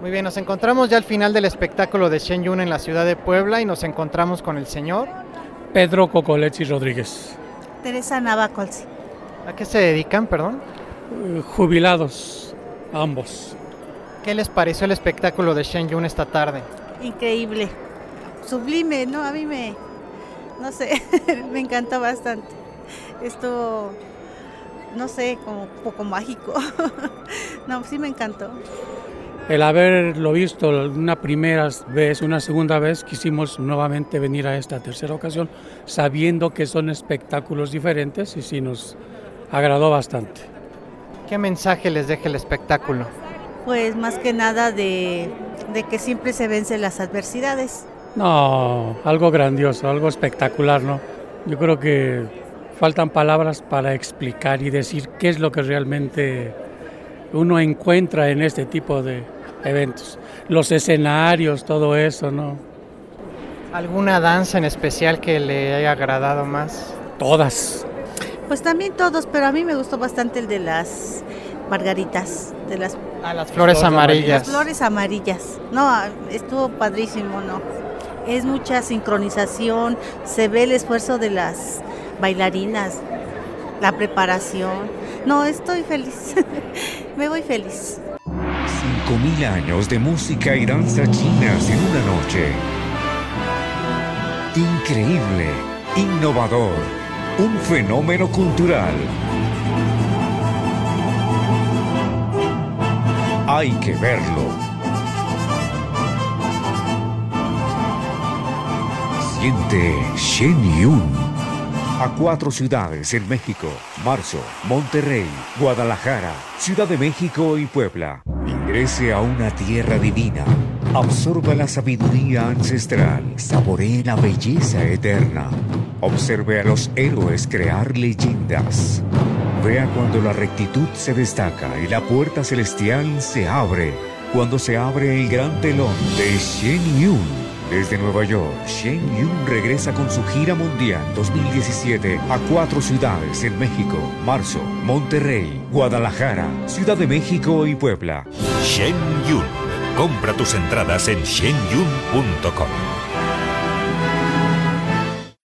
Muy bien, nos encontramos ya al final del espectáculo de Shen Yun en la ciudad de Puebla y nos encontramos con el señor. Pedro Cocolechi Rodríguez. Teresa Navacolsi. ¿A qué se dedican, perdón? Eh, Jubilados, ambos. ¿Qué les pareció el espectáculo de Shen Yun esta tarde? Increíble. Sublime, ¿no? A mí me, no sé, me encantó bastante. Esto, no sé, como un poco mágico. no, sí me encantó. El haberlo visto una primera vez, una segunda vez, quisimos nuevamente venir a esta tercera ocasión, sabiendo que son espectáculos diferentes y sí nos agradó bastante. ¿Qué mensaje les deja el espectáculo? Pues más que nada de, de que siempre se vencen las adversidades. No, algo grandioso, algo espectacular, ¿no? Yo creo que faltan palabras para explicar y decir qué es lo que realmente uno encuentra en este tipo de eventos. Los escenarios, todo eso, ¿no? ¿Alguna danza en especial que le haya agradado más? Todas. Pues también todos, pero a mí me gustó bastante el de las margaritas, de las, A las flores amarillas. las flores amarillas. No, estuvo padrísimo, ¿no? Es mucha sincronización, se ve el esfuerzo de las bailarinas, la preparación. No, estoy feliz, me voy feliz. 5.000 años de música y danza chinas en una noche. Increíble, innovador, un fenómeno cultural. Hay que verlo. Siente Shen Yun. A cuatro ciudades en México, Marzo, Monterrey, Guadalajara, Ciudad de México y Puebla. Ingrese a una tierra divina. Absorba la sabiduría ancestral. Saboree la belleza eterna. Observe a los héroes crear leyendas. Vea cuando la rectitud se destaca y la puerta celestial se abre. Cuando se abre el gran telón de Shen Yun. Desde Nueva York, Shen Yun regresa con su gira mundial 2017 a cuatro ciudades en México, Marzo, Monterrey, Guadalajara, Ciudad de México y Puebla. Shen Yun. Compra tus entradas en shenyun.com.